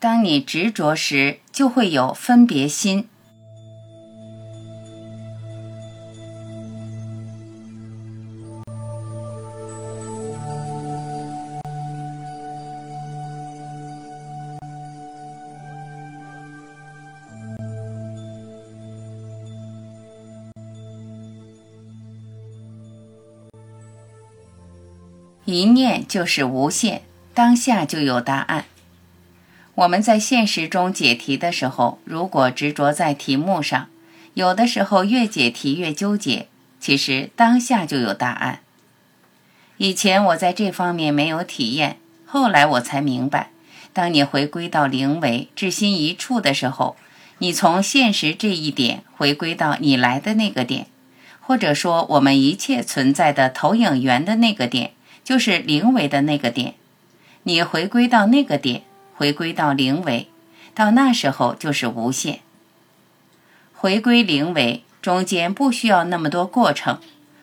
当你执着时，就会有分别心。一念就是无限，当下就有答案。我们在现实中解题的时候，如果执着在题目上，有的时候越解题越纠结。其实当下就有答案。以前我在这方面没有体验，后来我才明白，当你回归到灵为至心一处的时候，你从现实这一点回归到你来的那个点，或者说我们一切存在的投影源的那个点，就是灵为的那个点。你回归到那个点。回归到零维，到那时候就是无限。回归零维中间不需要那么多过程，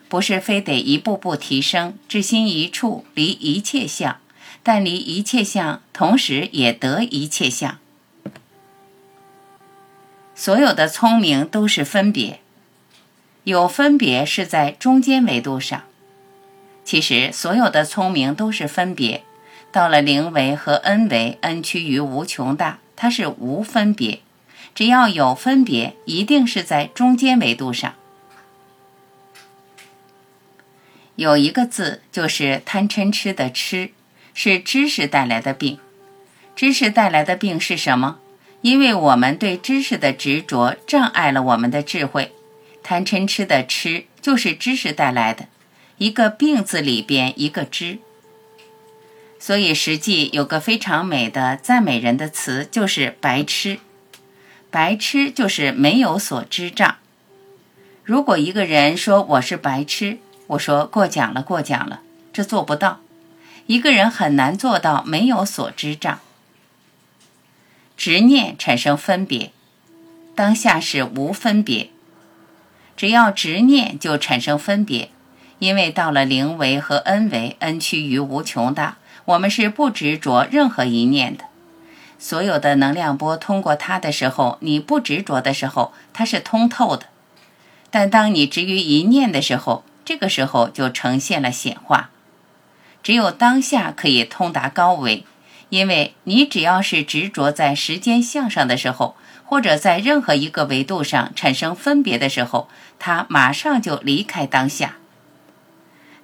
不是非得一步步提升，至心一处，离一切相，但离一切相，同时也得一切相。所有的聪明都是分别，有分别是在中间维度上。其实所有的聪明都是分别。到了零维和 n 维，n 趋于无穷大，它是无分别。只要有分别，一定是在中间维度上。有一个字就是贪嗔痴的痴，是知识带来的病。知识带来的病是什么？因为我们对知识的执着障碍了我们的智慧。贪嗔痴的痴就是知识带来的，一个病字里边一个知。所以，实际有个非常美的赞美人的词，就是“白痴”。白痴就是没有所知障。如果一个人说我是白痴，我说过奖了，过奖了，这做不到。一个人很难做到没有所知障。执念产生分别，当下是无分别。只要执念就产生分别，因为到了零维和 n 维，n 趋于无穷大。我们是不执着任何一念的，所有的能量波通过它的时候，你不执着的时候，它是通透的。但当你执于一念的时候，这个时候就呈现了显化。只有当下可以通达高维，因为你只要是执着在时间向上的时候，或者在任何一个维度上产生分别的时候，它马上就离开当下。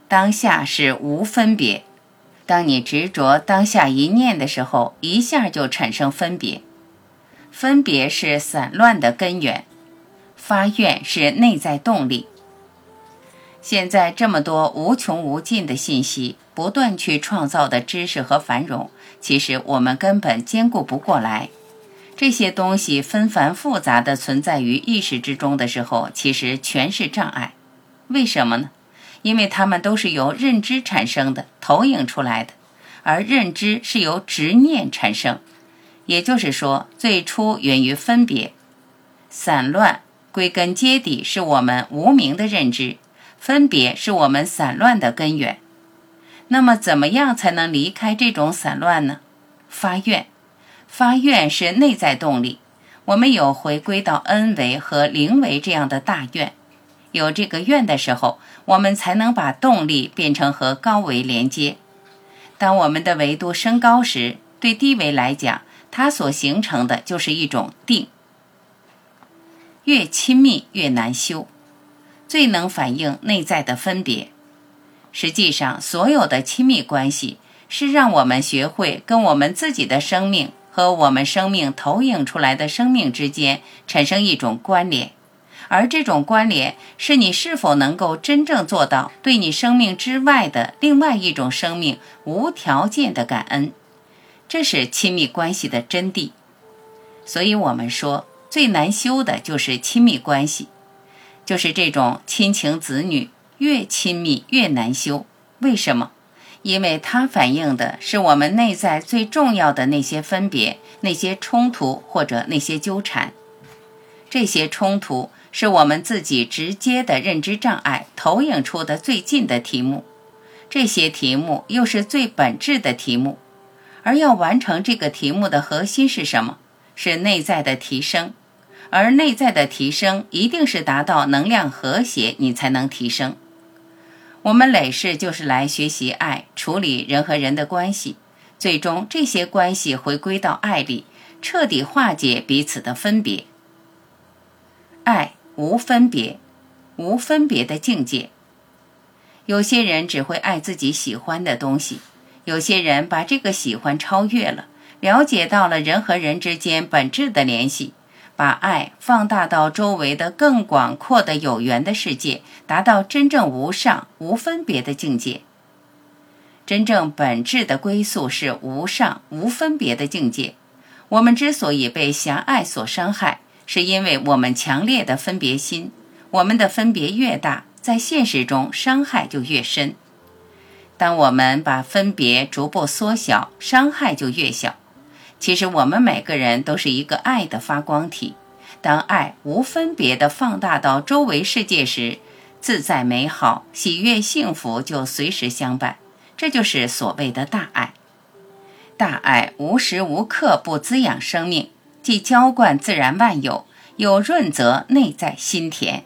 当下是无分别。当你执着当下一念的时候，一下就产生分别。分别是散乱的根源，发愿是内在动力。现在这么多无穷无尽的信息，不断去创造的知识和繁荣，其实我们根本兼顾不过来。这些东西纷繁复杂的存在于意识之中的时候，其实全是障碍。为什么呢？因为它们都是由认知产生的，投影出来的，而认知是由执念产生，也就是说，最初源于分别、散乱，归根结底是我们无名的认知，分别是我们散乱的根源。那么，怎么样才能离开这种散乱呢？发愿，发愿是内在动力。我们有回归到恩维和灵维这样的大愿。有这个愿的时候，我们才能把动力变成和高维连接。当我们的维度升高时，对低维来讲，它所形成的就是一种定。越亲密越难修，最能反映内在的分别。实际上，所有的亲密关系是让我们学会跟我们自己的生命和我们生命投影出来的生命之间产生一种关联。而这种关联是你是否能够真正做到对你生命之外的另外一种生命无条件的感恩，这是亲密关系的真谛。所以，我们说，最难修的就是亲密关系，就是这种亲情子女，越亲密越难修。为什么？因为它反映的是我们内在最重要的那些分别、那些冲突或者那些纠缠。这些冲突是我们自己直接的认知障碍投影出的最近的题目，这些题目又是最本质的题目。而要完成这个题目的核心是什么？是内在的提升。而内在的提升一定是达到能量和谐，你才能提升。我们累世就是来学习爱，处理人和人的关系，最终这些关系回归到爱里，彻底化解彼此的分别。爱无分别，无分别的境界。有些人只会爱自己喜欢的东西，有些人把这个喜欢超越了，了解到了人和人之间本质的联系。把爱放大到周围的更广阔的有缘的世界，达到真正无上无分别的境界。真正本质的归宿是无上无分别的境界。我们之所以被狭隘所伤害，是因为我们强烈的分别心。我们的分别越大，在现实中伤害就越深。当我们把分别逐步缩小，伤害就越小。其实我们每个人都是一个爱的发光体，当爱无分别的放大到周围世界时，自在美好、喜悦、幸福就随时相伴。这就是所谓的大爱。大爱无时无刻不滋养生命，既浇灌自然万有，又润泽内在心田。